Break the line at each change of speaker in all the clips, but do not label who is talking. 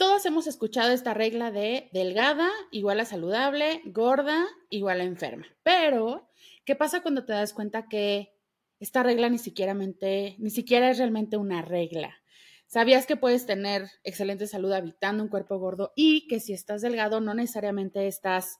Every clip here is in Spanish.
Todos hemos escuchado esta regla de delgada igual a saludable, gorda igual a enferma. Pero, ¿qué pasa cuando te das cuenta que esta regla ni siquiera, ni siquiera es realmente una regla? ¿Sabías que puedes tener excelente salud habitando un cuerpo gordo y que si estás delgado no necesariamente estás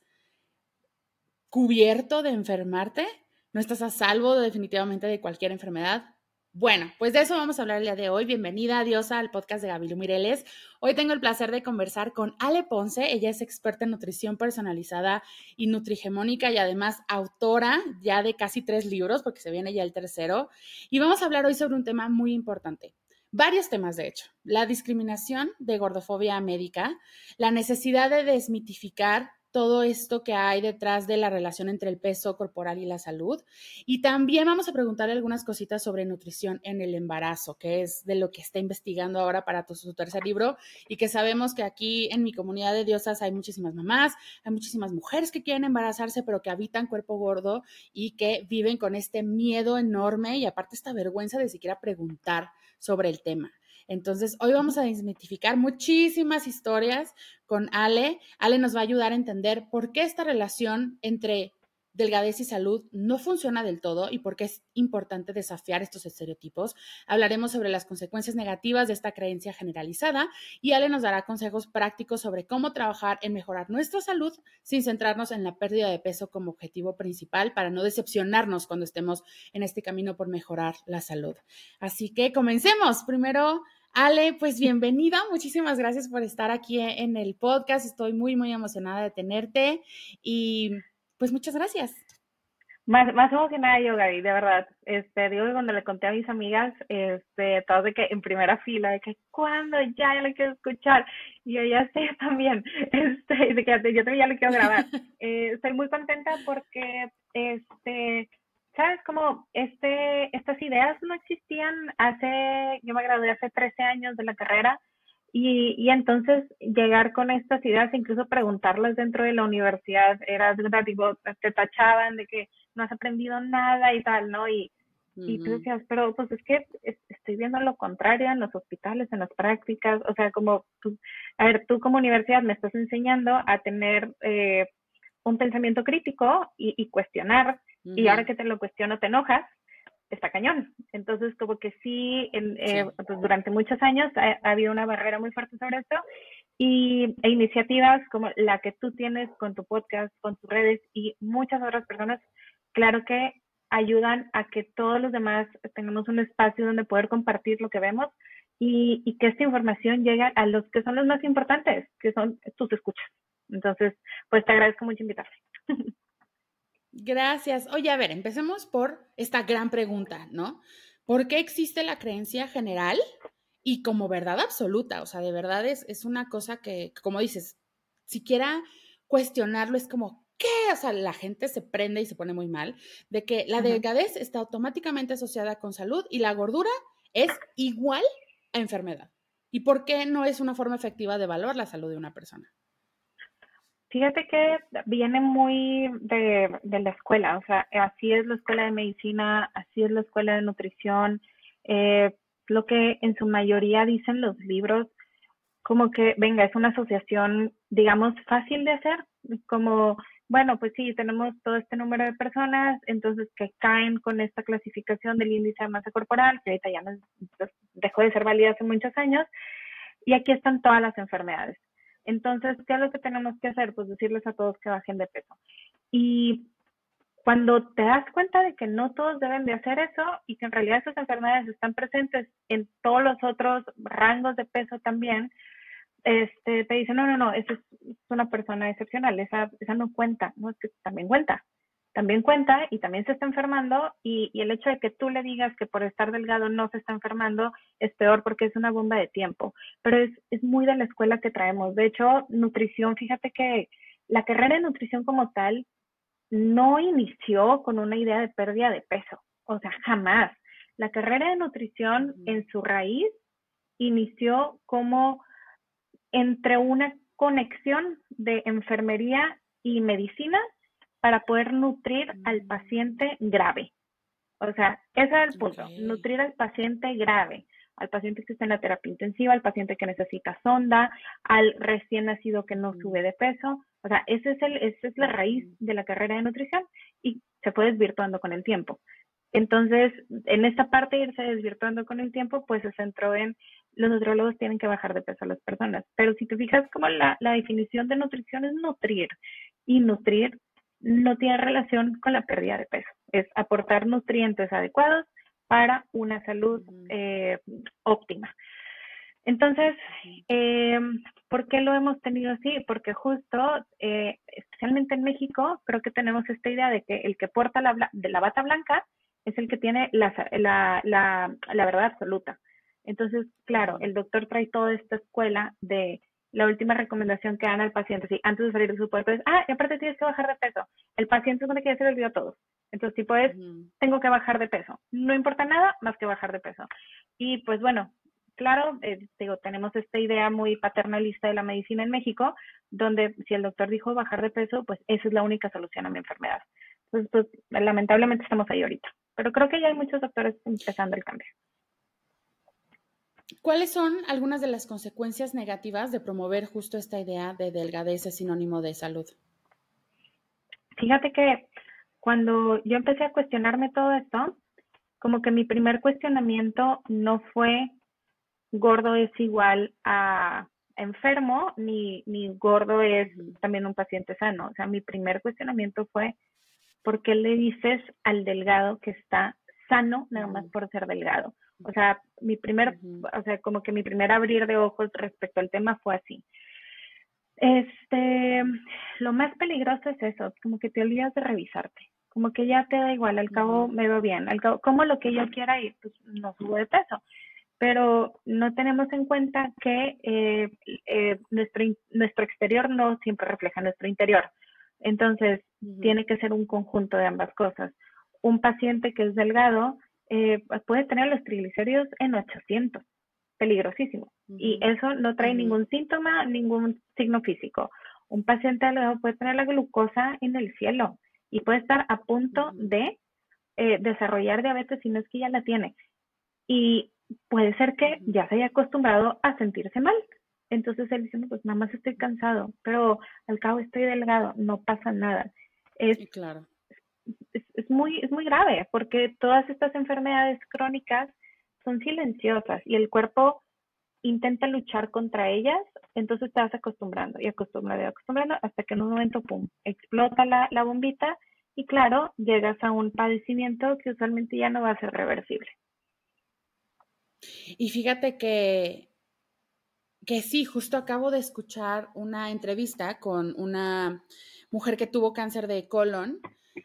cubierto de enfermarte? ¿No estás a salvo definitivamente de cualquier enfermedad? Bueno, pues de eso vamos a hablar el día de hoy. Bienvenida, Diosa, al podcast de Gabilu Mireles. Hoy tengo el placer de conversar con Ale Ponce. Ella es experta en nutrición personalizada y nutrigemónica y además autora ya de casi tres libros, porque se viene ya el tercero. Y vamos a hablar hoy sobre un tema muy importante. Varios temas, de hecho. La discriminación de gordofobia médica, la necesidad de desmitificar todo esto que hay detrás de la relación entre el peso corporal y la salud. Y también vamos a preguntarle algunas cositas sobre nutrición en el embarazo, que es de lo que está investigando ahora para su tercer libro y que sabemos que aquí en mi comunidad de diosas hay muchísimas mamás, hay muchísimas mujeres que quieren embarazarse, pero que habitan cuerpo gordo y que viven con este miedo enorme y aparte esta vergüenza de siquiera preguntar sobre el tema. Entonces, hoy vamos a desmitificar muchísimas historias con Ale. Ale nos va a ayudar a entender por qué esta relación entre delgadez y salud no funciona del todo y por qué es importante desafiar estos estereotipos. Hablaremos sobre las consecuencias negativas de esta creencia generalizada y Ale nos dará consejos prácticos sobre cómo trabajar en mejorar nuestra salud sin centrarnos en la pérdida de peso como objetivo principal para no decepcionarnos cuando estemos en este camino por mejorar la salud. Así que comencemos. Primero, Ale, pues bienvenida. Muchísimas gracias por estar aquí en el podcast. Estoy muy, muy emocionada de tenerte y pues muchas gracias.
Más, más emocionada yo, Gaby, de verdad. Este, digo que cuando le conté a mis amigas, este, todas de que en primera fila, de que cuando ya, ya le quiero escuchar. Y yo ya sé también, este, de que yo también ya le quiero grabar. Eh, estoy muy contenta porque, este, sabes, como este, estas ideas no existían hace, yo me gradué hace 13 años de la carrera y, y entonces llegar con estas ideas, incluso preguntarlas dentro de la universidad, era, digo, te tachaban de que no has aprendido nada y tal, ¿no? Y, y tú decías, pero pues es que estoy viendo lo contrario en los hospitales, en las prácticas, o sea, como, pues, a ver, tú como universidad me estás enseñando a tener eh, un pensamiento crítico y, y cuestionar y ahora que te lo cuestiono te enojas, está cañón. Entonces, como que sí, eh, pues durante muchos años ha, habido una barrera muy fuerte sobre esto y e iniciativas como la que tú tienes con tu podcast, con tus redes y muchas otras personas, claro que ayudan a que todos los demás tengamos un espacio donde poder compartir lo que vemos y, y que esta información llegue a los que son los más importantes, que son tus escuchas. Entonces, pues te agradezco mucho invitarme.
Gracias. Oye, a ver, empecemos por esta gran pregunta, ¿no? ¿Por qué existe la creencia general y como verdad absoluta? O sea, de verdad es, es una cosa que, como dices, siquiera cuestionarlo es como, ¿qué? O sea, la gente se prende y se pone muy mal de que la delgadez está automáticamente asociada con salud y la gordura es igual a enfermedad. ¿Y por qué no es una forma efectiva de evaluar la salud de una persona?
Fíjate que viene muy de, la escuela, o sea, así es la escuela de medicina, así es la escuela de nutrición, eh, lo que en su mayoría dicen los libros, como que, venga, es una asociación, digamos, fácil de hacer, como, bueno, pues sí, tenemos todo este número de personas, entonces que caen con esta clasificación del índice de masa corporal, que ahorita ya no, pues, dejó de ser válida hace muchos años, y aquí están todas las enfermedades. Entonces, ¿qué es lo que tenemos que hacer? Pues decirles a todos que bajen de peso. Y cuando te das cuenta de que no todos deben de hacer eso y que en realidad esas enfermedades están presentes en todos los otros rangos de peso también, este, te dicen, no, no, no, esa es una persona excepcional, esa, esa no cuenta, no es que también cuenta también cuenta y también se está enfermando y, el hecho de que tú le digas que por estar delgado no se está enfermando es peor porque es una bomba de tiempo, pero es, es muy de la escuela que traemos. De hecho, nutrición, fíjate que la carrera de nutrición como tal no inició con una idea de pérdida de peso, o sea, jamás. La carrera de nutrición en su raíz inició como entre una conexión de enfermería y medicina para poder nutrir al mm. paciente grave. O sea, ese es el punto, nutrir al paciente grave. al paciente que está en la terapia intensiva, al paciente que necesita sonda, al recién nacido que no sube de peso. O sea, ese es el, esa es la raíz de la carrera de nutrición y se fue desvirtuando con el tiempo. Entonces, en esta parte irse desvirtuando con el tiempo, pues se centró en los nutriólogos tienen que bajar de peso a las personas. Pero si te fijas como la, la definición de nutrición es nutrir y nutrir no tiene relación con la pérdida de peso, es aportar nutrientes adecuados para una salud eh, óptima. Entonces, eh, ¿por qué lo hemos tenido así? Porque justo, eh, especialmente en México, creo que tenemos esta idea de que el que porta la, de la bata blanca es el que tiene la, la, la, la verdad absoluta. Entonces, claro, el doctor trae toda esta escuela de la última recomendación que dan al paciente, sí, antes de salir de su cuerpo es, ah, y aparte tienes que bajar de peso. El paciente es donde que ya se le olvidó a todos. Entonces, tipo es, tengo que bajar de peso. No importa nada más que bajar de peso. Y pues bueno, claro, eh, digo, tenemos esta idea muy paternalista de la medicina en México, donde si el doctor dijo bajar de peso, pues esa es la única solución a mi enfermedad. Entonces, pues lamentablemente estamos ahí ahorita. Pero creo que ya hay muchos doctores empezando el cambio.
¿Cuáles son algunas de las consecuencias negativas de promover justo esta idea de delgadez es sinónimo de salud?
Fíjate que cuando yo empecé a cuestionarme todo esto, como que mi primer cuestionamiento no fue gordo es igual a enfermo, ni, ni gordo es también un paciente sano. O sea, mi primer cuestionamiento fue, ¿por qué le dices al delgado que está sano nada más por ser delgado? O sea, mi primer, o sea, como que mi primer abrir de ojos respecto al tema fue así. Este, lo más peligroso es eso, como que te olvidas de revisarte, como que ya te da igual, al cabo me veo bien, al cabo, como lo que yo quiera ir, pues no subo de peso. Pero no tenemos en cuenta que eh, eh, nuestro, nuestro exterior no siempre refleja nuestro interior. Entonces, tiene que ser un conjunto de ambas cosas. Un paciente que es delgado eh, puede tener los triglicéridos en 800, peligrosísimo. Y eso no trae ningún síntoma, ningún signo físico. Un paciente delgado puede tener la glucosa en el cielo y puede estar a punto de eh, desarrollar diabetes si no es que ya la tiene. Y puede ser que ya se haya acostumbrado a sentirse mal. Entonces él dice, pues nada más estoy cansado, pero al cabo estoy delgado, no pasa nada. Es, claro es, muy, es muy grave porque todas estas enfermedades crónicas son silenciosas y el cuerpo intenta luchar contra ellas, entonces te vas acostumbrando y acostumbrando y acostumbrando hasta que en un momento, pum, explota la, la bombita y claro, llegas a un padecimiento que usualmente ya no va a ser reversible.
Y fíjate que, que sí, justo acabo de escuchar una entrevista con una mujer que tuvo cáncer de colon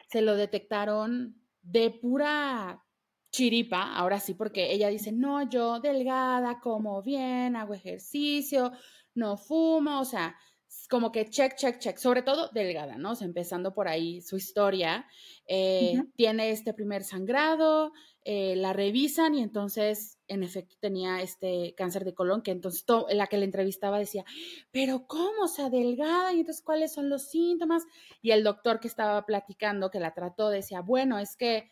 se lo detectaron de pura chiripa, ahora sí, porque ella dice, no, yo delgada, como bien, hago ejercicio, no fumo, o sea, como que check, check, check, sobre todo delgada, ¿no? O sea, empezando por ahí su historia, eh, tiene este primer sangrado, eh, la revisan y entonces, en efecto, tenía este cáncer de colon, que entonces la que le entrevistaba decía, pero ¿cómo? O sea, delgada, y entonces, ¿cuáles son los síntomas? Y el doctor que estaba platicando, que la trató, decía, bueno, es que,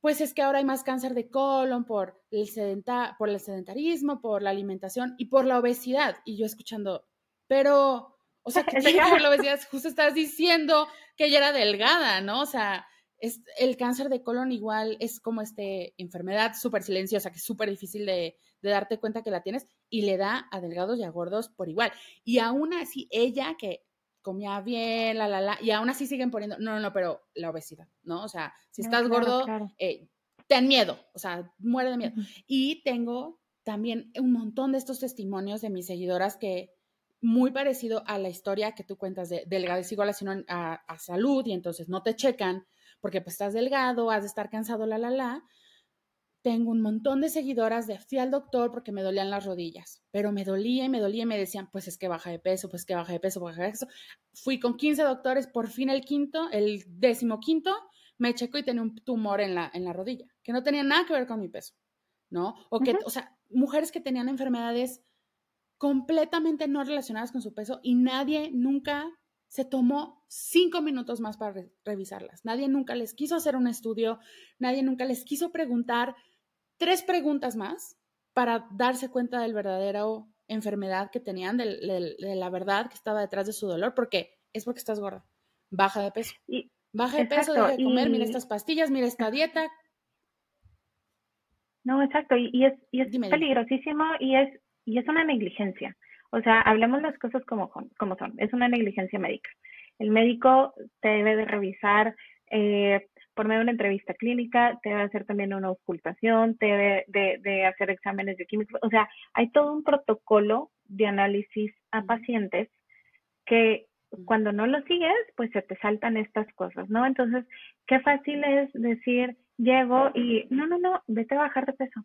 pues es que ahora hay más cáncer de colon por el, por el sedentarismo, por la alimentación y por la obesidad. Y yo escuchando, pero, o sea, que por la obesidad? Justo estás diciendo que ella era delgada, ¿no? O sea, es, el cáncer de colon igual es como esta enfermedad súper silenciosa, que es súper difícil de, darte cuenta que la tienes y le da a delgados y a gordos por igual. Y aún así, ella que comía bien, la, la, la, y aún así siguen poniendo, no, no, no, pero la obesidad, ¿no? O sea, si estás gordo, Eh, ten miedo, o sea, muere de miedo. Y tengo también un montón de estos testimonios de mis seguidoras que muy parecido a la historia que tú cuentas de delgadez igual a, a salud y entonces no te checan porque pues estás delgado, has de estar cansado, la, la, la. Tengo un montón de seguidoras de fui al doctor porque me dolían las rodillas, pero me dolía y me dolía y me decían, pues es que baja de peso, pues que baja de peso, baja de peso. Fui con 15 doctores, por fin el quinto, el décimo quinto, me checó y tenía un tumor en la, en la rodilla, que no tenía nada que ver con mi peso, ¿no? O que, o sea, mujeres que tenían enfermedades completamente no relacionadas con su peso y nadie nunca se tomó cinco minutos más para revisarlas. Nadie nunca les quiso hacer un estudio, nadie nunca les quiso preguntar tres preguntas más para darse cuenta del verdadero enfermedad que tenían, de, la verdad que estaba detrás de su dolor, porque es porque estás gorda. Baja de peso. Y, Baja de peso, deja de comer, mira estas pastillas, mira esta dieta.
No, exacto, y, es, y es peligrosísimo y es, y es una negligencia. O sea, hablemos las cosas como, como son. Es una negligencia médica. El médico te debe de revisar eh, por medio de una entrevista clínica, te debe hacer también una ocultación, te debe de, de hacer exámenes bioquímicos. O sea, hay todo un protocolo de análisis a pacientes que cuando no lo sigues, pues se te saltan estas cosas, ¿no? Entonces, qué fácil es decir, llego y, no, no, no, vete a bajar de peso.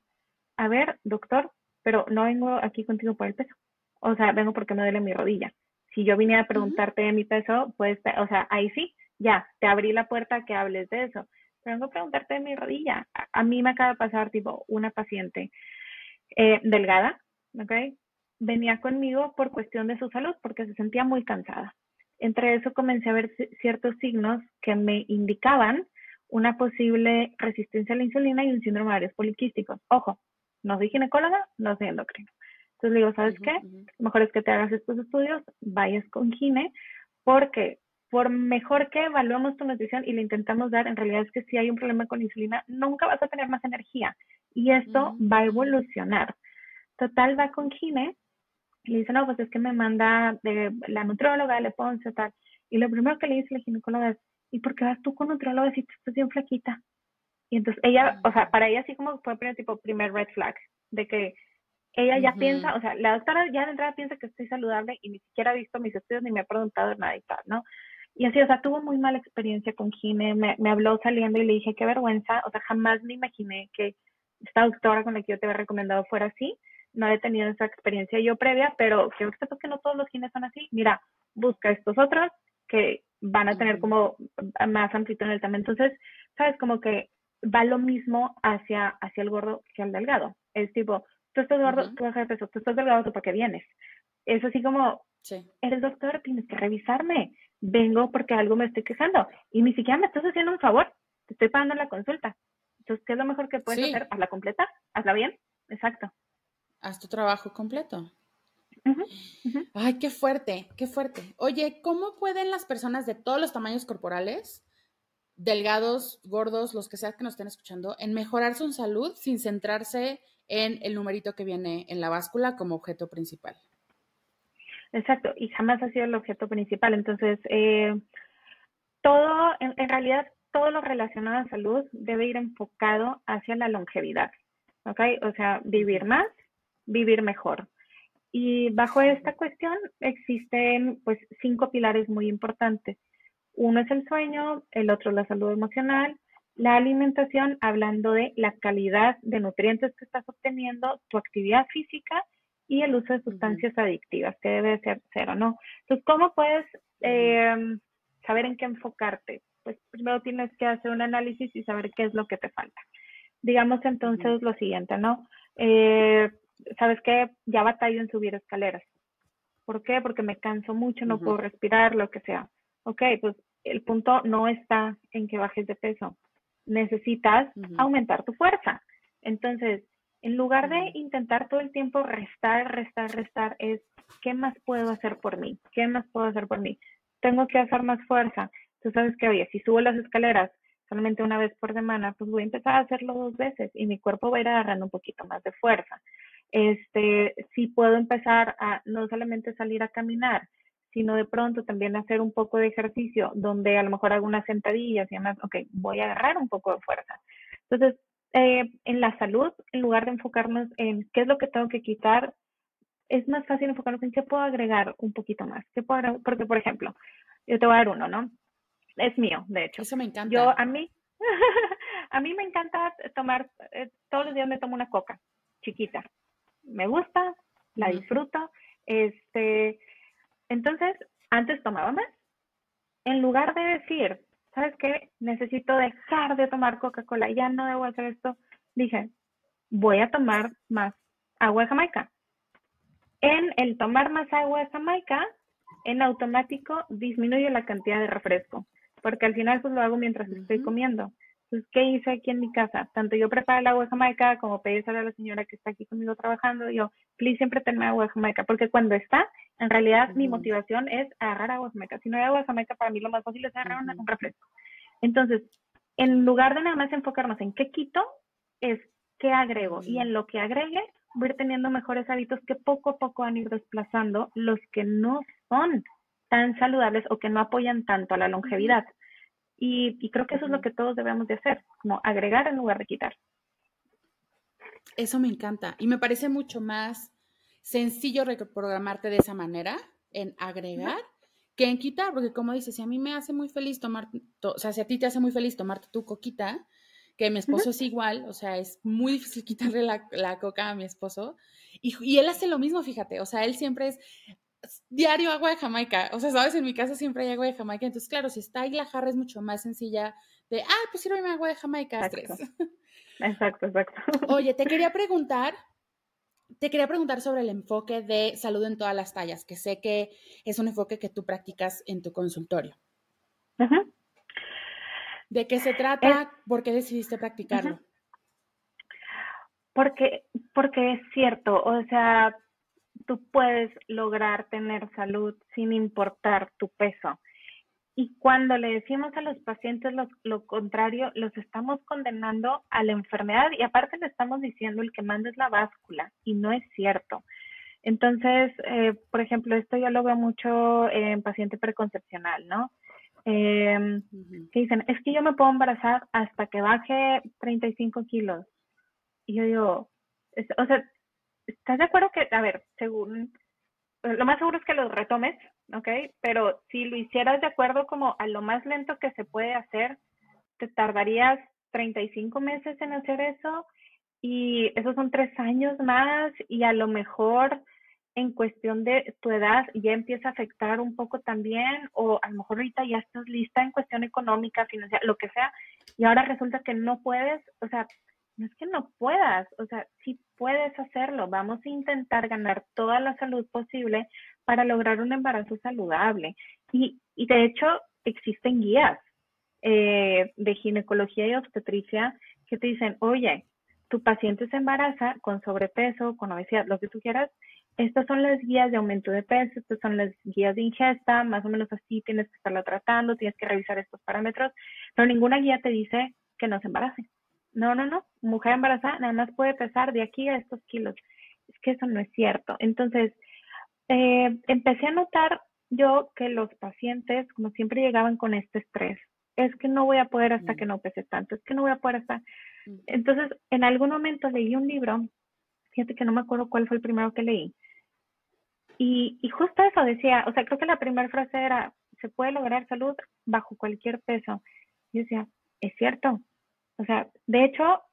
A ver, doctor, pero no vengo aquí contigo por el peso. O sea, vengo porque me duele mi rodilla. Si yo viniera a preguntarte de mi peso, pues, o sea, ahí sí, ya, te abrí la puerta a que hables de eso. Pero vengo a preguntarte de mi rodilla. A, mí me acaba de pasar, tipo, una paciente eh, delgada, ¿ok? Venía conmigo por cuestión de su salud, porque se sentía muy cansada. Entre eso comencé a ver ciertos signos que me indicaban una posible resistencia a la insulina y un síndrome de ovarios poliquísticos. Ojo, no soy ginecóloga, no soy endocrino. Entonces le digo, ¿sabes qué? Mejor es que te hagas estos estudios, vayas con gine, porque por mejor que evaluemos tu nutrición y le intentamos dar, en realidad es que si hay un problema con insulina, nunca vas a tener más energía y esto va a evolucionar. Total, va con gine y le dice, no, pues es que me manda de la nutrióloga, le ponce tal. Y lo primero que le dice la ginecóloga es, ¿y por qué vas tú con nutrióloga si tú estás bien flaquita? Y entonces ella, o sea, para ella así como fue primer tipo primer red flag, de que ella ya piensa, o sea, la doctora ya de entrada piensa que estoy saludable y ni siquiera ha visto mis estudios ni me ha preguntado nada y tal, ¿no? Y así, o sea, tuvo muy mala experiencia con Gine, me, me habló saliendo y le dije, qué vergüenza, o sea, jamás me imaginé que esta doctora con la que yo te había recomendado fuera así, no he tenido esa experiencia yo previa, pero creo que sepas que no todos los gines son así. Mira, busca estos otros que van a tener como más amplitud en el tamaño. Entonces, sabes, como que va lo mismo hacia, hacia el gordo que al delgado. Es tipo, tú estás gordo, tú bajas de peso, tú estás delgado, ¿tú por qué vienes? Es así como, eres doctor, tienes que revisarme. Vengo porque algo me estoy quejando. Y ni siquiera me estás haciendo un favor, te estoy pagando la consulta. Entonces, ¿qué es lo mejor que puedes hacer? Hazla completa, hazla bien. Exacto
haz tu trabajo completo. Ay, qué fuerte, qué fuerte. Oye, ¿cómo pueden las personas de todos los tamaños corporales, delgados, gordos, los que sea que nos estén escuchando, en mejorar su salud sin centrarse en el numerito que viene en la báscula como objeto principal?
Exacto, y jamás ha sido el objeto principal. Entonces, eh, todo, en, realidad, todo lo relacionado a salud debe ir enfocado hacia la longevidad. ¿Ok? O sea, vivir más vivir mejor. Y bajo esta cuestión existen pues cinco pilares muy importantes. Uno es el sueño, el otro la salud emocional, la alimentación, hablando de la calidad de nutrientes que estás obteniendo, tu actividad física y el uso de sustancias adictivas, que debe ser cero, ¿no? Entonces, ¿cómo puedes em, saber en qué enfocarte? Pues primero tienes que hacer un análisis y saber qué es lo que te falta. Digamos entonces lo siguiente, ¿no? Eh, ¿sabes qué? Ya batallo en subir escaleras. ¿Por qué? Porque me canso mucho, no puedo respirar, lo que sea. Ok, pues el punto no está en que bajes de peso. Necesitas aumentar tu fuerza. Entonces, en lugar de intentar todo el tiempo restar, restar, restar, es ¿qué más puedo hacer por mí? ¿Qué más puedo hacer por mí? Tengo que hacer más fuerza. Tú sabes que, oye, si subo las escaleras solamente una vez por semana, pues voy a empezar a hacerlo dos veces y mi cuerpo va a ir agarrando un poquito más de fuerza este, si puedo empezar a no solamente salir a caminar, sino de pronto también hacer un poco de ejercicio donde a lo mejor hago unas sentadillas y además, ok, voy a agarrar un poco de fuerza. Entonces, eh, en la salud, en lugar de enfocarnos en qué es lo que tengo que quitar, es más fácil enfocarnos en qué puedo agregar un poquito más. ¿Qué puedo Porque, por ejemplo, yo te voy a dar uno, ¿no? Es mío, de hecho.
Eso me encanta.
Yo, a mí, a mí me encanta tomar, eh, todos los días me tomo una coca chiquita me gusta, la disfruto. Este, entonces, antes tomaba más. En lugar de decir, ¿sabes qué? Necesito dejar de tomar Coca-Cola, ya no debo hacer esto, dije, voy a tomar más agua de Jamaica. En el tomar más agua de Jamaica, en automático disminuye la cantidad de refresco, porque al final pues lo hago mientras estoy comiendo. Entonces, ¿qué hice aquí en mi casa? Tanto yo preparé el agua Jamaica como pedí a la señora que está aquí conmigo trabajando. Yo, please, siempre tenme agua de Jamaica, porque cuando está, en realidad mi motivación es agarrar agua Jamaica. Si no hay agua Jamaica, para mí lo más fácil es agarrar un refresco. Entonces, en lugar de nada más enfocarnos en qué quito, es qué agrego. Y en lo que agregue, voy a ir teniendo mejores hábitos que poco a poco van a ir desplazando los que no son tan saludables o que no apoyan tanto a la longevidad. Y, creo que eso es lo que todos debemos de hacer, como agregar en lugar de quitar.
Eso me encanta y me parece mucho más sencillo reprogramarte de esa manera, en agregar, que en quitar, porque como dices, si a mí me hace muy feliz tomar, o sea, si a ti te hace muy feliz tomarte tu coquita, que mi esposo es igual, o sea, es muy difícil quitarle la, coca a mi esposo, y, y, él hace lo mismo, fíjate, o sea, él siempre es, diario agua de Jamaica. O sea, sabes, en mi casa siempre hay agua de Jamaica. Entonces, claro, si está ahí la jarra es mucho más sencilla de, ah, pues sírveme agua de Jamaica.
Exacto. exacto, exacto.
Oye, te quería preguntar, te quería preguntar sobre el enfoque de salud en todas las tallas, que sé que es un enfoque que tú practicas en tu consultorio. ¿De qué se trata? ¿Por qué decidiste practicarlo?
Porque, porque es cierto, o sea, tú puedes lograr tener salud sin importar tu peso. Y cuando le decimos a los pacientes lo, contrario, los estamos condenando a la enfermedad y aparte le estamos diciendo el que manda es la báscula y no es cierto. Entonces, eh, por ejemplo, esto yo lo veo mucho en paciente preconcepcional, ¿no? Eh, que dicen, es que yo me puedo embarazar hasta que baje 35 kilos. Y yo digo, o sea, ¿estás de acuerdo que, a ver, según, lo más seguro es que los retomes, ¿ok? Pero si lo hicieras de acuerdo como a lo más lento que se puede hacer, te tardarías 35 meses en hacer eso y esos son tres años más y a lo mejor en cuestión de tu edad ya empieza a afectar un poco también o a lo mejor ahorita ya estás lista en cuestión económica, financiera, lo que sea y ahora resulta que no puedes, o sea, no es que no puedas, o sea, sí puedes hacerlo. Vamos a intentar ganar toda la salud posible para lograr un embarazo saludable. Y, y de hecho, existen guías eh, de ginecología y obstetricia que te dicen, oye, tu paciente se embaraza con sobrepeso, con obesidad, lo que tú quieras. Estas son las guías de aumento de peso, estas son las guías de ingesta, más o menos así tienes que estarlo tratando, tienes que revisar estos parámetros, pero ninguna guía te dice que no se embarace. No, no, no. Mujer embarazada nada más puede pesar de aquí a estos kilos. Es que eso no es cierto. Entonces, eh, empecé a notar yo que los pacientes, como siempre, llegaban con este estrés. Es que no voy a poder hasta que mm. no pese tanto. Es que no voy a poder hasta. Mm. Entonces, en algún momento leí un libro. Fíjate que no me acuerdo cuál fue el primero que leí. Y, y justo eso decía, o sea, creo que la primera frase era, se puede lograr salud bajo cualquier peso. Y yo decía, es cierto, o sea, de hecho,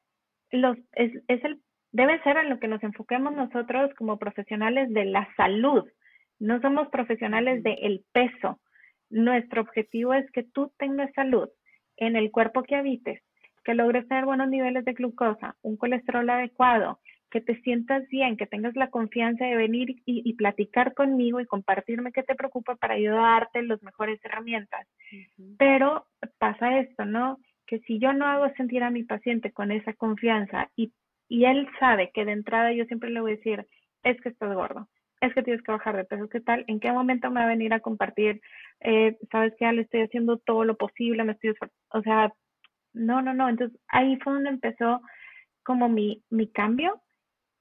los, es, es el, debe ser en lo que nos enfoquemos nosotros como profesionales de la salud. No somos profesionales del el peso. Nuestro objetivo es que tú tengas salud en el cuerpo que habites, que logres tener buenos niveles de glucosa, un colesterol adecuado, que te sientas bien, que tengas la confianza de venir y, y platicar conmigo y compartirme qué te preocupa para ayudarte las mejores herramientas. Pero pasa esto, ¿no? Que si yo no hago sentir a mi paciente con esa confianza y, y él sabe que de entrada yo siempre le voy a decir, es que estás gordo, es que tienes que bajar de peso, ¿qué tal? ¿En qué momento me va a venir a compartir? Eh, Sabes que ya le estoy haciendo todo lo posible, me estoy, o sea, no, no, no. Entonces ahí fue donde empezó como mi, mi cambio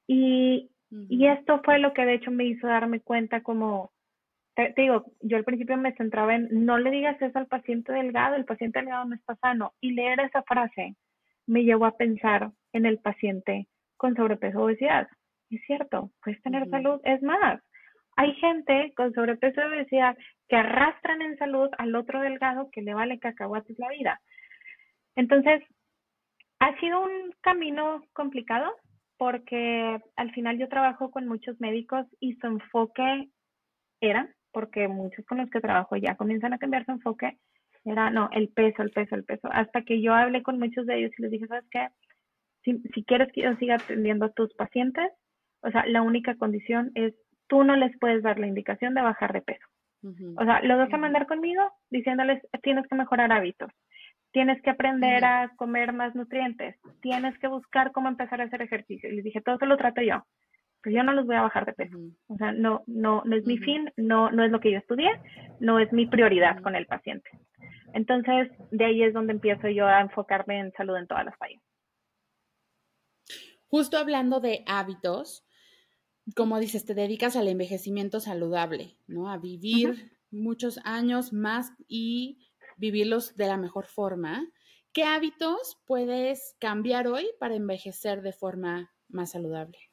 y, y esto fue lo que de hecho me hizo darme cuenta como te, digo, yo al principio me centraba en no le digas eso al paciente delgado, el paciente delgado no está sano. Y leer esa frase me llevó a pensar en el paciente con sobrepeso o obesidad. Es cierto, puedes tener salud. Es más, hay gente con sobrepeso o obesidad que arrastran en salud al otro delgado que le vale cacahuates la vida. Entonces, ha sido un camino complicado porque al final yo trabajo con muchos médicos y su enfoque era porque muchos con los que trabajo ya comienzan a cambiar su enfoque, era, no, el peso, el peso, el peso, hasta que yo hablé con muchos de ellos y les dije, ¿sabes qué? Si, si quieres que yo siga atendiendo a tus pacientes, o sea, la única condición es, tú no les puedes dar la indicación de bajar de peso. O sea, los vas a mandar conmigo diciéndoles, tienes que mejorar hábitos, tienes que aprender a comer más nutrientes, tienes que buscar cómo empezar a hacer ejercicio. Y les dije, todo eso lo trato yo, pues yo no los voy a bajar de peso. O sea, no, no, no es mi fin, no, no es lo que yo estudié, no es mi prioridad con el paciente. Entonces, de ahí es donde empiezo yo a enfocarme en salud en todas las fallas.
Justo hablando de hábitos, como dices, te dedicas al envejecimiento saludable, ¿no? A vivir muchos años más y vivirlos de la mejor forma. ¿Qué hábitos puedes cambiar hoy para envejecer de forma más saludable?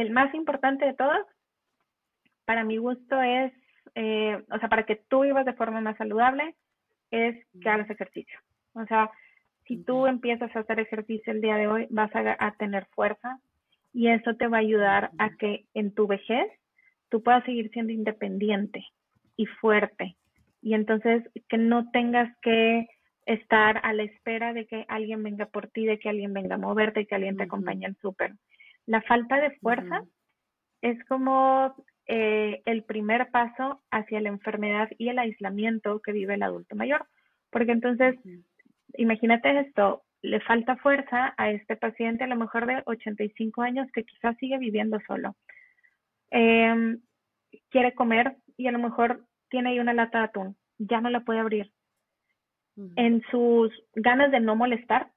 El más importante de todos, para mi gusto, es, eh, o sea, para que tú vivas de forma más saludable, es que hagas ejercicio. O sea, si tú empiezas a hacer ejercicio el día de hoy, vas a, tener fuerza y eso te va a ayudar a que en tu vejez tú puedas seguir siendo independiente y fuerte. Y entonces que no tengas que estar a la espera de que alguien venga por ti, de que alguien venga a moverte, y que alguien te acompañe al súper. La falta de fuerza es como eh, el primer paso hacia la enfermedad y el aislamiento que vive el adulto mayor. Porque entonces, imagínate esto, le falta fuerza a este paciente a lo mejor de 85 años que quizás sigue viviendo solo. Em, quiere comer y a lo mejor tiene ahí una lata de atún, ya no la puede abrir. En sus ganas de no molestar,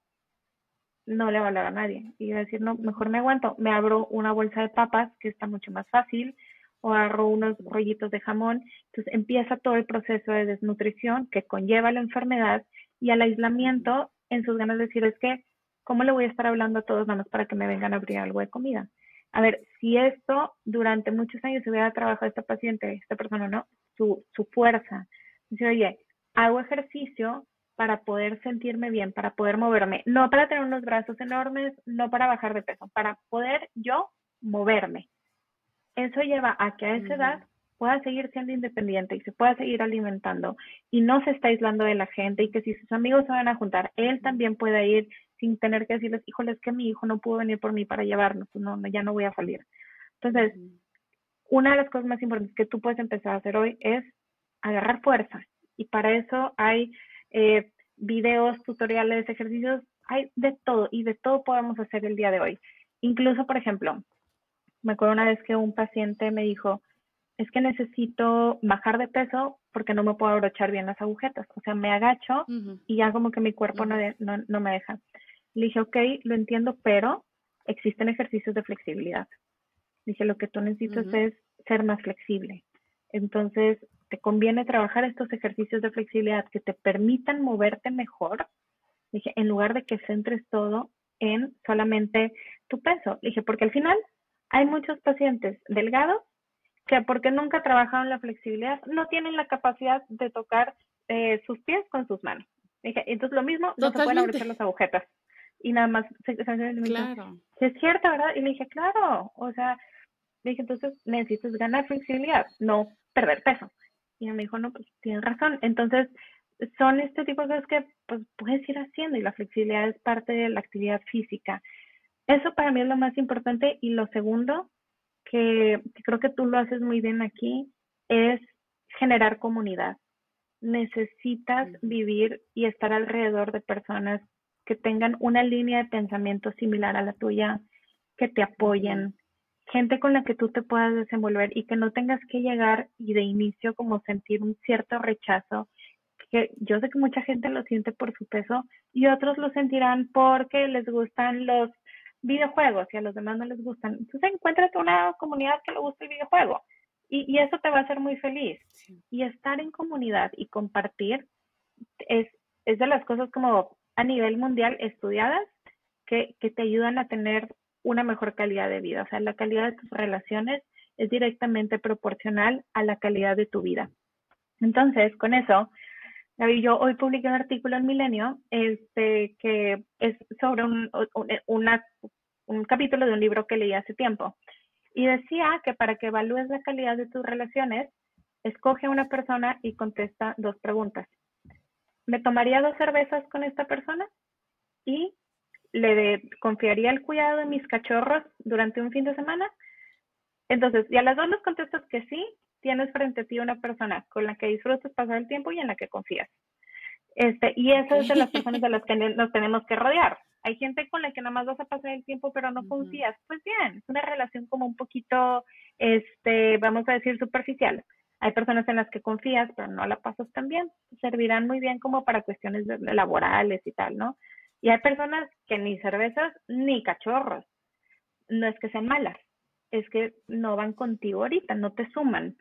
no le va a hablar a nadie. Y va a decir, no, mejor me aguanto, me abro una bolsa de papas, que está mucho más fácil, o agarro unos rollitos de jamón. Entonces empieza todo el proceso de desnutrición que conlleva la enfermedad y al aislamiento en sus ganas de decir, es que, ¿cómo le voy a estar hablando a todos nada para que me vengan a abrir algo de comida? A ver, si esto durante muchos años se hubiera trabajado esta paciente, esta persona, ¿no? Su, su fuerza. Dice, oye, hago ejercicio para poder sentirme bien, para poder moverme, no para tener unos brazos enormes, no para bajar de peso, para poder yo moverme. Eso lleva a que a esa edad pueda seguir siendo independiente y se pueda seguir alimentando y no se está aislando de la gente y que si sus amigos se van a juntar, él también pueda ir sin tener que decirles, híjole, es que mi hijo no pudo venir por mí para llevarnos, pues no, ya no voy a salir. Entonces, una de las cosas más importantes que tú puedes empezar a hacer hoy es agarrar fuerza y para eso hay eh, videos, tutoriales, ejercicios, hay de todo y de todo podemos hacer el día de hoy. Incluso, por ejemplo, me acuerdo una vez que un paciente me dijo, es que necesito bajar de peso porque no me puedo abrochar bien las agujetas. O sea, me agacho y ya como que mi cuerpo no, no, me deja. Le dije, ok, lo entiendo, pero existen ejercicios de flexibilidad. Le dije, lo que tú necesitas es ser más flexible. Entonces, te conviene trabajar estos ejercicios de flexibilidad que te permitan moverte mejor. Dije, en lugar de que centres todo en solamente tu peso. Dije, porque al final hay muchos pacientes delgados que porque nunca trabajaron la flexibilidad, no tienen la capacidad de tocar eh, sus pies con sus manos. Entonces lo mismo, no se pueden abrir las agujetas. Y nada más, se, claro. es cierto, ¿verdad? Y le dije, claro, o sea, dije, entonces necesitas ganar flexibilidad, no perder peso. Y me dijo, no, pues tienes razón. Entonces, son este tipo de cosas que pues, puedes ir haciendo y la flexibilidad es parte de la actividad física. Eso para mí es lo más importante. Y lo segundo, que, creo que tú lo haces muy bien aquí, es generar comunidad. Necesitas vivir y estar alrededor de personas que tengan una línea de pensamiento similar a la tuya, que te apoyen, gente con la que tú te puedas desenvolver y que no tengas que llegar y de inicio como sentir un cierto rechazo, que yo sé que mucha gente lo siente por su peso y otros lo sentirán porque les gustan los videojuegos y a los demás no les gustan. Entonces encuéntrate una comunidad que le guste el videojuego y, y eso te va a hacer muy feliz. Y estar en comunidad y compartir es, es de las cosas como a nivel mundial estudiadas que, que te ayudan a tener una mejor calidad de vida. O sea, la calidad de tus relaciones es directamente proporcional a la calidad de tu vida. Entonces, con eso, David, yo hoy publiqué un artículo en Milenio este, que es sobre un, un capítulo de un libro que leí hace tiempo. Y decía que para que evalúes la calidad de tus relaciones, escoge a una persona y contesta dos preguntas. ¿Me tomaría dos cervezas con esta persona? ¿Y le confiaría el cuidado de mis cachorros durante un fin de semana? Entonces, y a las dos les contestas que sí, tienes frente a ti una persona con la que disfrutas pasar el tiempo y en la que confías. Este, y eso es de las personas de las que nos tenemos que rodear. Hay gente con la que nada más vas a pasar el tiempo, pero no confías. Pues bien, es una relación como un poquito, este, vamos a decir, superficial. Hay personas en las que confías, pero no la pasas tan bien. Servirán muy bien como para cuestiones laborales y tal, ¿no? Y hay personas que ni cervezas ni cachorros. No es que sean malas, es que no van contigo ahorita, no te suman.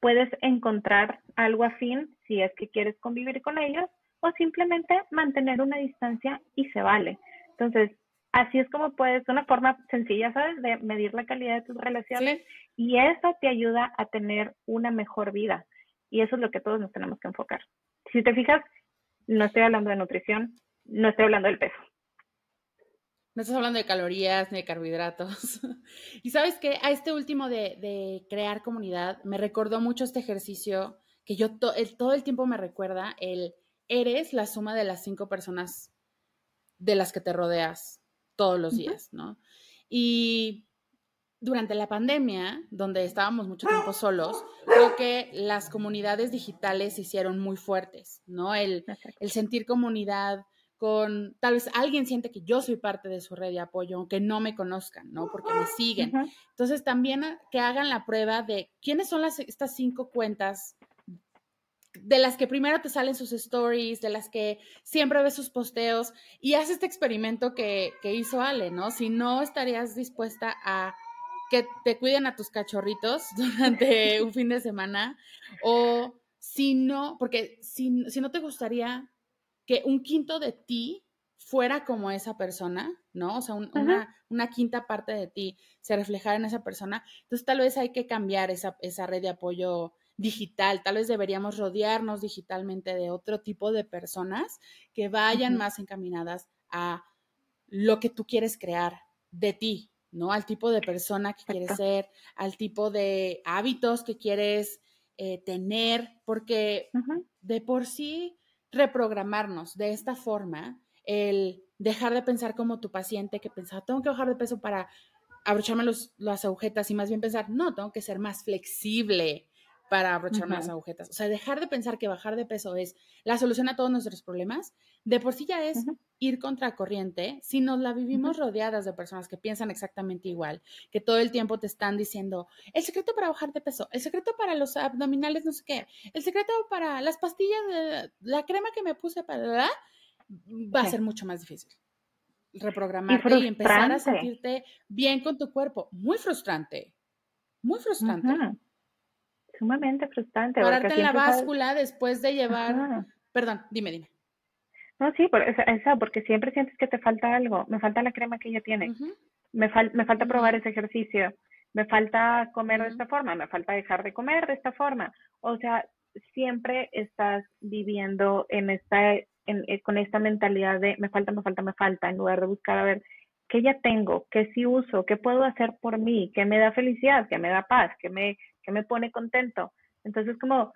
Puedes encontrar algo afín si es que quieres convivir con ellos o simplemente mantener una distancia y se vale. Entonces, así es como puedes, una forma sencilla, ¿sabes?, de medir la calidad de tus relaciones y eso te ayuda a tener una mejor vida. Y eso es lo que todos nos tenemos que enfocar. Si te fijas, no estoy hablando de nutrición, no estoy hablando del peso.
No estás hablando de calorías ni de carbohidratos. y sabes que a este último de, crear comunidad me recordó mucho este ejercicio que yo todo el tiempo me recuerda, el eres la suma de las cinco personas de las que te rodeas todos los días, ¿no? Y durante la pandemia, donde estábamos mucho tiempo solos, creo que las comunidades digitales se hicieron muy fuertes, ¿no? El, el sentir comunidad, con, tal vez alguien siente que yo soy parte de su red de apoyo, aunque no me conozcan, ¿no? Porque me siguen. Entonces, también que hagan la prueba de quiénes son las, estas cinco cuentas de las que primero te salen sus stories, de las que siempre ves sus posteos y haz este experimento que, que hizo Ale, ¿no? Si no estarías dispuesta a que te cuiden a tus cachorritos durante un fin de semana o si no, porque si, si no te gustaría que un quinto de ti fuera como esa persona, ¿no? O sea, una, una, quinta parte de ti se reflejara en esa persona. Entonces, tal vez hay que cambiar esa, esa red de apoyo digital. Tal vez deberíamos rodearnos digitalmente de otro tipo de personas que vayan más encaminadas a lo que tú quieres crear de ti, ¿no? Al tipo de persona que quieres ser, al tipo de hábitos que quieres eh, tener, porque de por sí reprogramarnos de esta forma, el dejar de pensar como tu paciente que pensaba, tengo que bajar de peso para abrocharme las agujetas y más bien pensar, no, tengo que ser más flexible para abrocharme las agujetas. O sea, dejar de pensar que bajar de peso es la solución a todos nuestros problemas, de por sí ya es ir contra corriente. Si nos la vivimos rodeadas de personas que piensan exactamente igual, que todo el tiempo te están diciendo, el secreto para bajar de peso, el secreto para los abdominales, no sé qué, el secreto para las pastillas, de la crema que me puse para... Va a ser mucho más difícil. Reprogramarte y, empezar a sentirte bien con tu cuerpo. Muy frustrante, muy frustrante.
Sumamente frustrante.
Pararte en la báscula después de llevar... Perdón, dime, dime.
No, sí, por esa, porque siempre sientes que te falta algo. Me falta la crema que ella tiene. me, me falta probar ese ejercicio. Me falta comer de esta forma. Me falta dejar de comer de esta forma. O sea, siempre estás viviendo en esta, en, eh, con esta mentalidad de me falta, me falta, me falta, en lugar de buscar a ver qué ya tengo, qué sí uso, qué puedo hacer por mí, qué me da felicidad, qué me da paz, qué me, qué me pone contento. Entonces, como,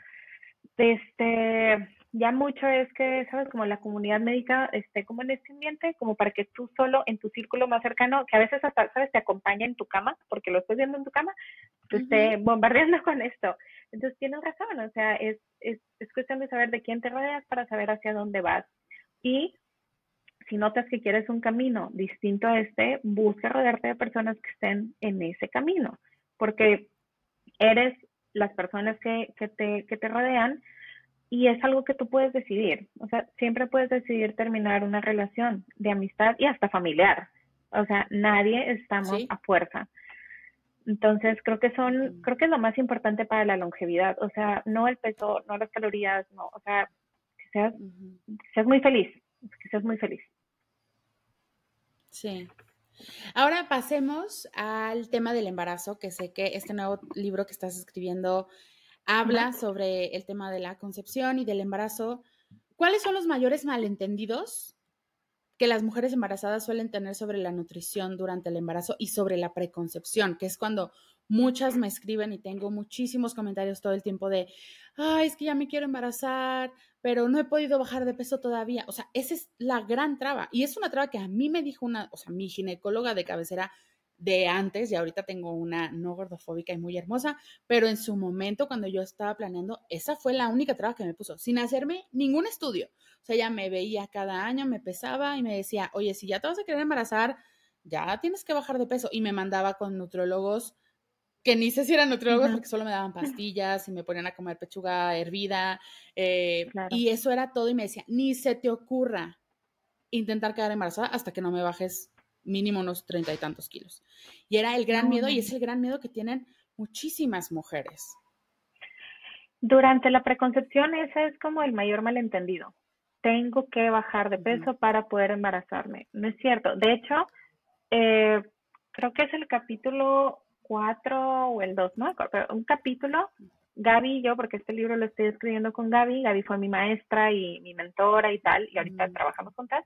este, ya mucho es que, ¿sabes? Como la comunidad médica esté como en este ambiente, como para que tú solo en tu círculo más cercano, que a veces hasta, ¿sabes? Te acompaña en tu cama, porque lo estás viendo en tu cama, te esté bombardeando con esto. Entonces tienes razón, o sea, es, es, es cuestión de saber de quién te rodeas para saber hacia dónde vas. Y si notas que quieres un camino distinto a este, busca rodearte de personas que estén en ese camino, porque eres las personas que, que, te, que te rodean y es algo que tú puedes decidir. O sea, siempre puedes decidir terminar una relación de amistad y hasta familiar. O sea, nadie estamos a fuerza. Entonces, creo que son, creo que es lo más importante para la longevidad. O sea, no el peso, no las calorías, no. O sea, que seas, que seas muy feliz, que seas muy feliz.
Sí. Ahora pasemos al tema del embarazo, que sé que este nuevo libro que estás escribiendo habla sobre el tema de la concepción y del embarazo. ¿Cuáles son los mayores malentendidos que las mujeres embarazadas suelen tener sobre la nutrición durante el embarazo y sobre la preconcepción, que es cuando muchas me escriben y tengo muchísimos comentarios todo el tiempo de, ay, es que ya me quiero embarazar, pero no he podido bajar de peso todavía. O sea, esa es la gran traba. Y es una traba que a mí me dijo una, o sea, mi ginecóloga de cabecera de antes y ahorita tengo una no gordofóbica y muy hermosa, pero en su momento cuando yo estaba planeando, esa fue la única traba que me puso, sin hacerme ningún estudio. O sea, ella me veía cada año, me pesaba y me decía, oye, si ya te vas a querer embarazar, ya tienes que bajar de peso. Y me mandaba con nutriólogos que ni sé si eran nutriólogos porque solo me daban pastillas y me ponían a comer pechuga hervida. Eh, y eso era todo y me decía, ni se te ocurra intentar quedar embarazada hasta que no me bajes mínimo unos treinta y tantos kilos. Y era el gran miedo y es el gran miedo que tienen muchísimas mujeres.
Durante la preconcepción ese es como el mayor malentendido. Tengo que bajar de peso para poder embarazarme. No es cierto. De hecho, eh, creo que es el capítulo 4 o el 2, ¿no? Pero un capítulo, Gaby y yo, porque este libro lo estoy escribiendo con Gaby, Gaby fue mi maestra y mi mentora y tal, y ahorita trabajamos juntas.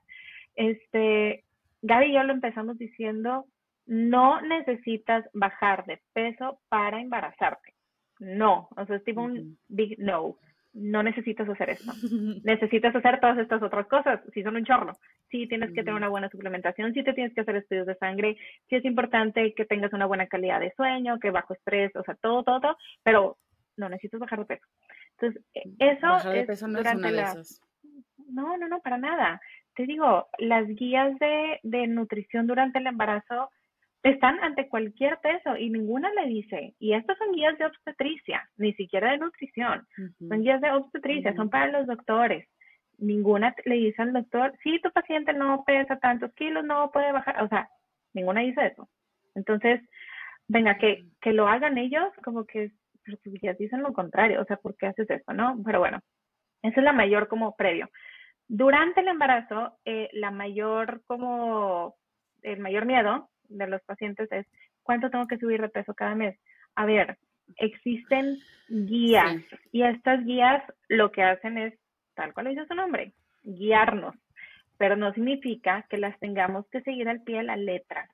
Este, Gaby y yo lo empezamos diciendo, no necesitas bajar de peso para embarazarte. No, o sea, es tipo un big no. No necesitas hacer esto. necesitas hacer todas estas otras cosas, si son un chorro. Sí tienes que tener una buena suplementación, sí te tienes que hacer estudios de sangre, sí es importante que tengas una buena calidad de sueño, que bajo estrés, o sea, todo, todo, todo, pero no necesitas bajar de peso. Entonces, e, eso
bajar de peso no es una de
No, no, no, para nada te digo, las guías de, de nutrición durante el embarazo están ante cualquier peso y ninguna le dice, y estas son guías de obstetricia, ni siquiera de nutrición, son guías de obstetricia, son para los doctores. Ninguna le dice al doctor, si tu paciente no pesa tantos kilos, no puede bajar, o sea, ninguna dice eso. Entonces, venga, que, que lo hagan ellos, como que pero tus guías dicen lo contrario, o sea, ¿por qué haces eso, no? Pero bueno, esa es la mayor como previo. Durante el embarazo, eh, la mayor, como, el mayor miedo de los pacientes es, ¿cuánto tengo que subir de peso cada mes? A ver, existen guías y estas guías lo que hacen es, tal cual dice su nombre, guiarnos, pero no significa que las tengamos que seguir al pie de la letra.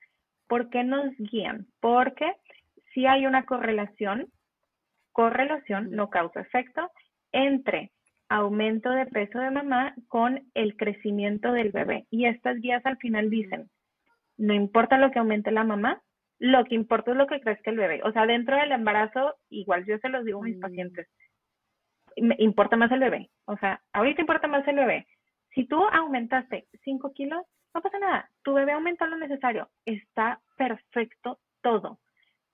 ¿Por qué nos guían? Porque si hay una correlación, correlación no causa efecto, entre aumento de peso de mamá con el crecimiento del bebé. Y estas guías al final dicen, no importa lo que aumente la mamá, lo que importa es lo que crezca el bebé. O sea, dentro del embarazo, igual yo se los digo a mis mm. pacientes, me importa más el bebé. O sea, ahorita importa más el bebé. Si tú aumentaste 5 kilos, no pasa nada. Tu bebé aumentó lo necesario. Está perfecto todo.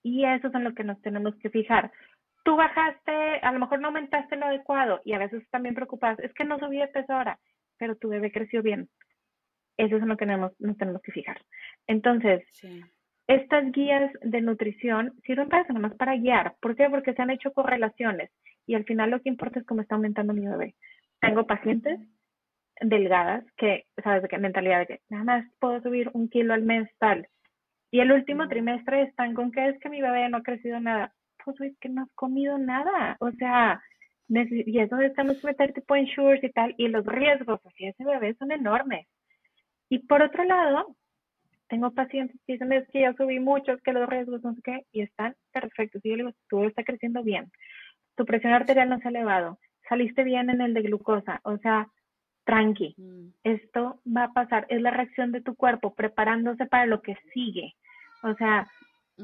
Y eso es en lo que nos tenemos que fijar tú bajaste, a lo mejor no aumentaste lo adecuado y a veces también preocupadas, es que no subí de peso ahora, pero tu bebé creció bien. Eso es en lo que nos, tenemos que fijar. Entonces, estas guías de nutrición sirven para eso, nomás para guiar. ¿Por qué? Porque se han hecho correlaciones y al final lo que importa es cómo está aumentando mi bebé. Tengo pacientes delgadas que, ¿sabes de qué mentalidad? De que nada más puedo subir un kilo al mes tal. Y el último trimestre están con que es que mi bebé no ha crecido nada pues es que no has comido nada, o sea, y eso estamos que meter tipo insures y tal, y los riesgos hacia ese bebé son enormes. Y por otro lado, tengo pacientes que dicen, es que ya subí mucho, que los riesgos no sé qué, y están perfectos. Y yo le digo, tu bebé está creciendo bien, tu presión arterial no se ha elevado, saliste bien en el de glucosa, o sea, tranqui, mm. esto va a pasar, es la reacción de tu cuerpo preparándose para lo que sigue, o sea,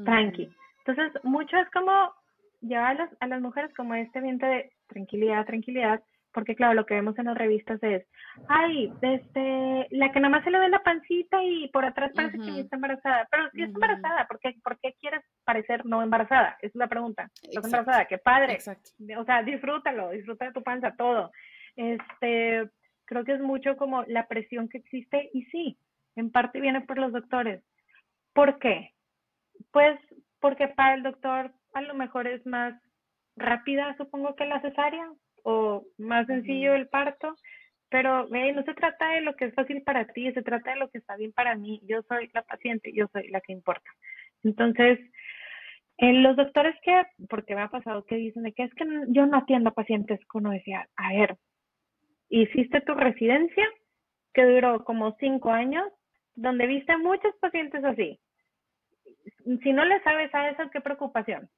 tranqui. Entonces, mucho es como llevar a las, a las mujeres como este ambiente de tranquilidad, tranquilidad, porque claro, lo que vemos en las revistas es, ay, este, la que nada más se le ve la pancita y por atrás parece que está embarazada, pero si está embarazada, ¿por qué, ¿por qué quieres parecer no embarazada? Esa es la pregunta. ¿Estás embarazada? ¡Qué padre! O sea, disfrútalo, disfruta de tu panza, todo. Este, creo que es mucho como la presión que existe y sí, en parte viene por los doctores. ¿Por qué? Pues porque para el doctor a lo mejor es más rápida, supongo que la cesárea, o más sencillo el parto, pero no se trata de lo que es fácil para ti, se trata de lo que está bien para mí. Yo soy la paciente, yo soy la que importa. Entonces, en los doctores que, porque me ha pasado que dicen de que es que yo no atiendo a pacientes con decía, a ver, hiciste tu residencia, que duró como cinco años, donde viste muchos pacientes así, si no le sabes a eso, qué preocupación.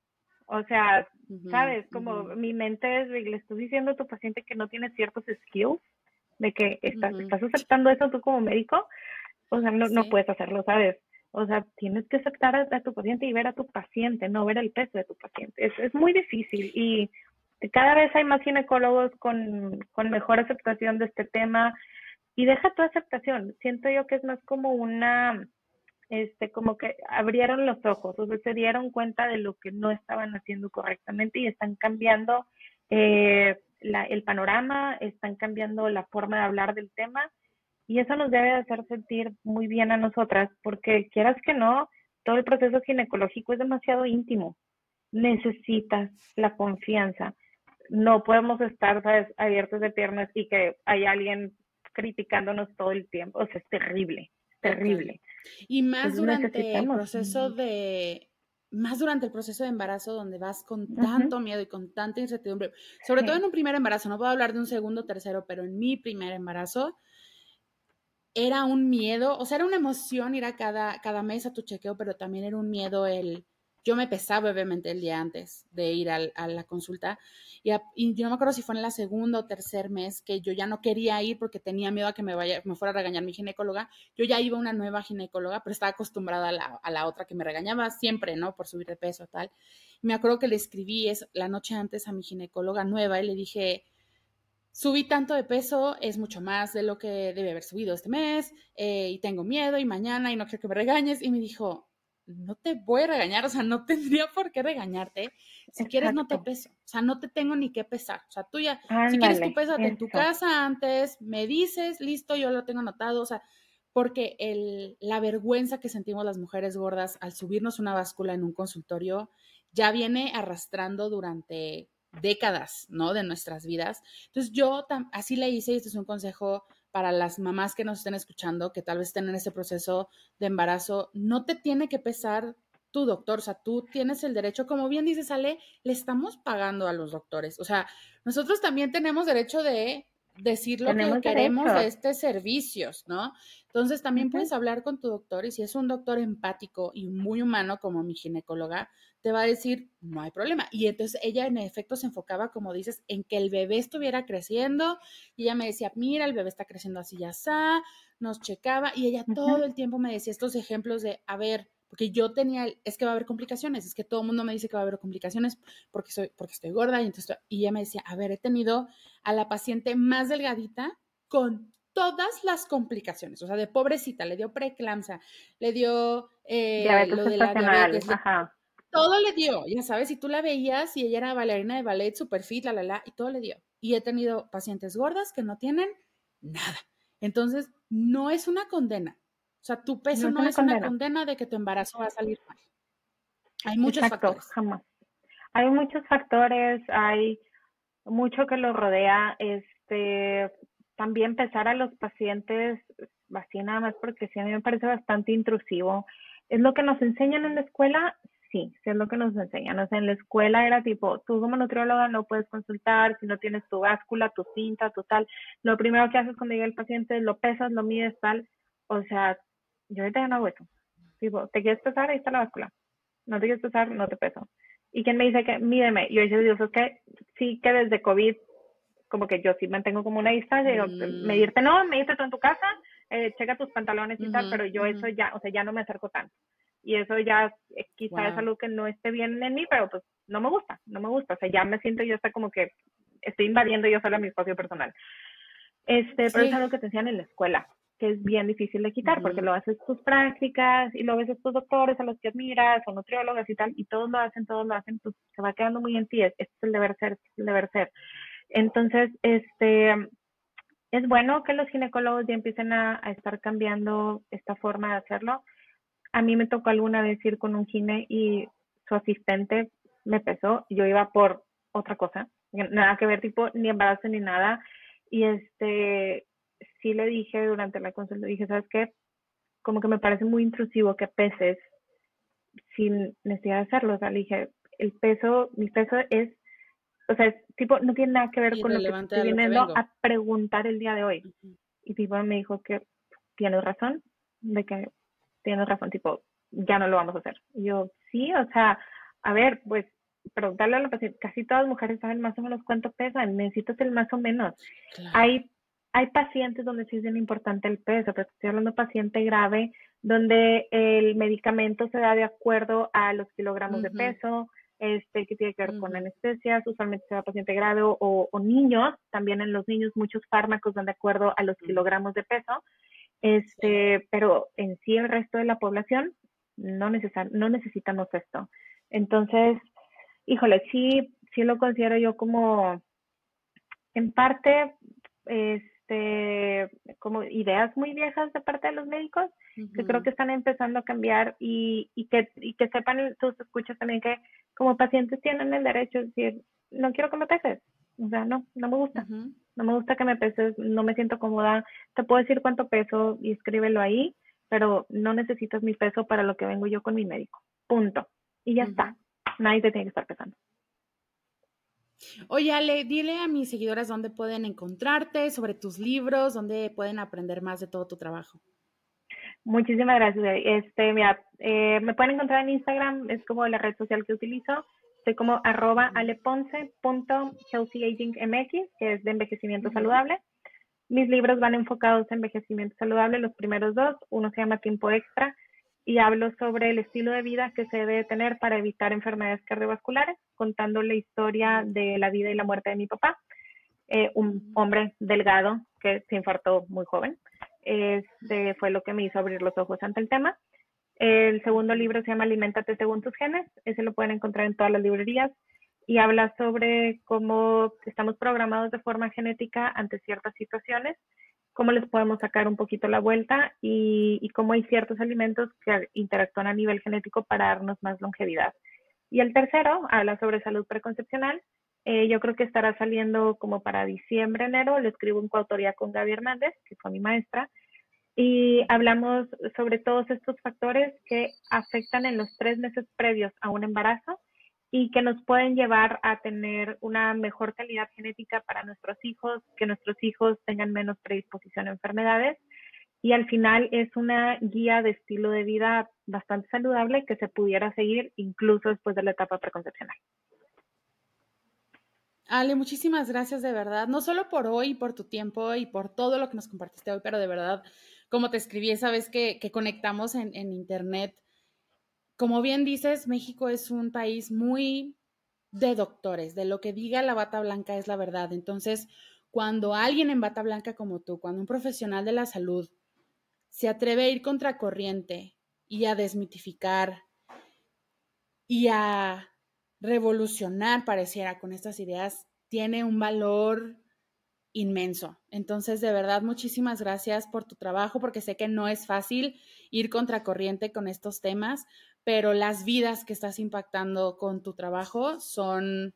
O sea, sabes, como mi mente es, le estoy diciendo a tu paciente que no tiene ciertos skills, de que estás, estás aceptando eso tú como médico, o sea, no, no puedes hacerlo, ¿sabes? O sea, tienes que aceptar a, tu paciente y ver a tu paciente, no ver el peso de tu paciente. Es, es muy difícil y cada vez hay más ginecólogos con, con mejor aceptación de este tema. Y deja tu aceptación. Siento yo que es más como una, este, como que abrieron los ojos, o sea, se dieron cuenta de lo que no estaban haciendo correctamente y están cambiando eh, la, el panorama, están cambiando la forma de hablar del tema y eso nos debe hacer sentir muy bien a nosotras, porque quieras que no, todo el proceso ginecológico es demasiado íntimo. Necesitas la confianza. No podemos estar abiertos de piernas y que hay alguien criticándonos todo el tiempo. O sea, es terrible, terrible.
Y más durante el proceso de más durante el proceso de embarazo donde vas con tanto miedo y con tanta incertidumbre, sobre todo en un primer embarazo, no puedo hablar de un segundo tercero, pero en mi primer embarazo era un miedo, o sea, era una emoción ir a cada, cada mes a tu chequeo, pero también era un miedo el, yo me pesaba obviamente el día antes de ir a la consulta y, yo no me acuerdo si fue en la segunda o tercer mes que yo ya no quería ir porque tenía miedo a que me, vaya, me fuera a regañar mi ginecóloga. Yo ya iba a una nueva ginecóloga, pero estaba acostumbrada a la, a la otra que me regañaba siempre, ¿no? Por subir de peso, tal. me acuerdo que le escribí es, la noche antes a mi ginecóloga nueva y le dije, subí tanto de peso, es mucho más de lo que debe haber subido este mes, eh, y tengo miedo, y mañana, y no quiero que me regañes. Y me dijo, no te voy a regañar, o sea, no tendría por qué regañarte. Si quieres, no te peso, o sea, no te tengo ni que pesar. O sea, tú ya, si quieres, tú pésate en tu casa antes, me dices, listo, yo lo tengo anotado, o sea, porque el, la vergüenza que sentimos las mujeres gordas al subirnos una báscula en un consultorio ya viene arrastrando durante décadas, ¿no? De nuestras vidas. Entonces yo así le hice y este es un consejo para las mamás que nos estén escuchando, que tal vez estén en ese proceso de embarazo, no te tiene que pesar tu doctor, o sea, tú tienes el derecho, como bien dice Ale, le estamos pagando a los doctores, o sea, nosotros también tenemos derecho de decir lo que queremos de estos servicios, ¿no? Entonces también puedes hablar con tu doctor y si es un doctor empático y muy humano como mi ginecóloga, te va a decir, no hay problema. Y entonces ella en efecto se enfocaba, como dices, en que el bebé estuviera creciendo y ella me decía, mira, el bebé está creciendo así ya está, nos checaba y ella todo el tiempo me decía estos ejemplos de, a ver, porque yo tenía, es que va a haber complicaciones, es que todo el mundo me dice que va a haber complicaciones porque, soy, porque estoy gorda y entonces, y ella me decía, a ver, he tenido a la paciente más delgadita con todas las complicaciones, o sea, de pobrecita, le dio preeclampsia, le dio eh, lo de la diabetes, todo le dio, ya sabes, si tú la veías y ella era bailarina de ballet, super fit, la, la, la, y todo le dio. Y he tenido pacientes gordas que no tienen nada. Entonces, no es una condena, o sea, tu peso no, es, una, condena. de que tu embarazo va a salir mal. Hay muchos factores.
Jamás. Hay muchos factores, hay mucho que lo rodea. Este, también pesar a los pacientes, así nada más porque sí, a mí me parece bastante intrusivo. ¿Es lo que nos enseñan en la escuela? Sí, sí es lo que nos enseñan. O sea, en la escuela era tipo, tú como nutrióloga no puedes consultar si no tienes tu báscula, tu cinta, tu tal. Lo primero que haces cuando llega el paciente, lo pesas, lo mides, tal. O sea, yo ahorita ya no hago eso. Tipo, ¿te quieres pesar? Ahí está la báscula. No te quieres pesar, no te peso. ¿Y quién me dice que mídeme? Yo dice, Dios, es que sí que desde COVID, como que yo sí mantengo como una distancia, mm. medirte no, medirte tú en tu casa, eh, checa tus pantalones y tal, pero yo eso ya, o sea, ya no me acerco tanto. Y eso ya eh, quizá es algo que no esté bien en mí, pero pues no me gusta, no me gusta. O sea, ya me siento yo hasta como que estoy invadiendo yo sola mi espacio personal. Este, pero es algo que te enseñan en la escuela que es bien difícil de quitar, porque lo haces tus prácticas y lo ves tus doctores a los que admiras o nutriólogas y tal, y todos lo hacen, todos lo hacen, pues se va quedando muy en ti, este es el deber ser, este es el deber ser. Entonces, este, es bueno que los ginecólogos ya empiecen a, estar cambiando esta forma de hacerlo. A mí me tocó alguna vez ir con un gine y su asistente me pesó, yo iba por otra cosa, nada que ver, tipo, ni embarazo ni nada, y este, sí le dije durante la consulta, dije, ¿sabes qué? Como que me parece muy intrusivo que peses sin necesidad de hacerlo. O sea, le dije, el peso, mi peso es, o sea, tipo, no tiene nada que ver con lo que estoy viniendo a preguntar el día de hoy. Y tipo me dijo que tienes razón, de que tienes razón, tipo, ya no lo vamos a hacer. Y yo, sí, o sea, a ver, pues preguntarle a la paciente, casi todas las mujeres saben más o menos cuánto pesan, necesitas el más o menos. Hay hay pacientes donde sí es bien importante el peso, pero estoy hablando de paciente grave, donde el medicamento se da de acuerdo a los kilogramos de peso, este, que tiene que ver con anestesias, usualmente se da paciente grave o, niños, también en los niños muchos fármacos dan de acuerdo a los kilogramos de peso, este, pero en sí el resto de la población no, no necesitamos esto. Entonces, híjole, sí, sí lo considero yo como, en parte, este, como ideas muy viejas de parte de los médicos, que creo que están empezando a cambiar y, y, que, y que sepan tus escuchas también que como pacientes tienen el derecho de decir, no quiero que me peses, o sea, no, no me gusta, no me gusta que me peses, no me siento cómoda, te puedo decir cuánto peso y escríbelo ahí, pero no necesitas mi peso para lo que vengo yo con mi médico, punto. Y ya está, nadie te tiene que estar pesando.
Oye, Ale, dile a mis seguidoras dónde pueden encontrarte, sobre tus libros, dónde pueden aprender más de todo tu trabajo.
Muchísimas gracias. Este, mira, eh, me pueden encontrar en Instagram, es como la red social que utilizo. Estoy como arroba aleponce.healthyagingmx, que es de envejecimiento saludable. Mis libros van enfocados en envejecimiento saludable, los primeros dos. Uno se llama Tiempo Extra y hablo sobre el estilo de vida que se debe tener para evitar enfermedades cardiovasculares, contando la historia de la vida y la muerte de mi papá, eh, un hombre delgado que se infartó muy joven. Este fue lo que me hizo abrir los ojos ante el tema. El segundo libro se llama Aliméntate según tus genes. Ese lo pueden encontrar en todas las librerías y habla sobre cómo estamos programados de forma genética ante ciertas situaciones, cómo les podemos sacar un poquito la vuelta y, cómo hay ciertos alimentos que interactúan a nivel genético para darnos más longevidad. Y el tercero habla sobre salud preconcepcional. Eh, yo creo que estará saliendo como para diciembre, enero. Lo escribo en coautoría con Gaby Hernández, que fue mi maestra. Y hablamos sobre todos estos factores que afectan en los tres meses previos a un embarazo y que nos pueden llevar a tener una mejor calidad genética para nuestros hijos, que nuestros hijos tengan menos predisposición a enfermedades. Y al final es una guía de estilo de vida bastante saludable que se pudiera seguir incluso después de la etapa preconcepcional.
Ale, muchísimas gracias de verdad, no solo por hoy, por tu tiempo y por todo lo que nos compartiste hoy, pero de verdad, como te escribí esa vez que, conectamos en, en internet, como bien dices, México es un país muy de doctores, de lo que diga la bata blanca es la verdad. Entonces, cuando alguien en bata blanca como tú, cuando un profesional de la salud se atreve a ir contracorriente y a desmitificar y a revolucionar, pareciera, con estas ideas, tiene un valor inmenso. Entonces, de verdad, muchísimas gracias por tu trabajo, porque sé que no es fácil ir contracorriente con estos temas, pero las vidas que estás impactando con tu trabajo son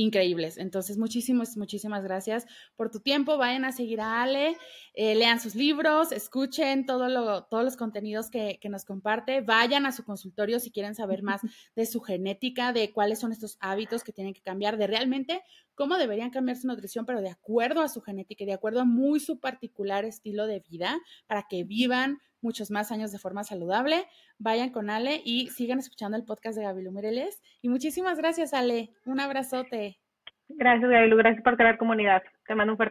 increíbles. Entonces, muchísimas, muchísimas gracias por tu tiempo. Vayan a seguir a Ale, eh, lean sus libros, escuchen todo lo, todos los contenidos que, que, nos comparte, vayan a su consultorio si quieren saber más de su genética, de cuáles son estos hábitos que tienen que cambiar, de realmente cómo deberían cambiar su nutrición, pero de acuerdo a su genética y de acuerdo a muy su particular estilo de vida para que vivan muchos más años de forma saludable. Vayan con Ale y sigan escuchando el podcast de Gabilu Mireles. Y muchísimas gracias, Ale. Un abrazote.
Gracias, Gabilu. Gracias por crear comunidad. Te mando un fuerte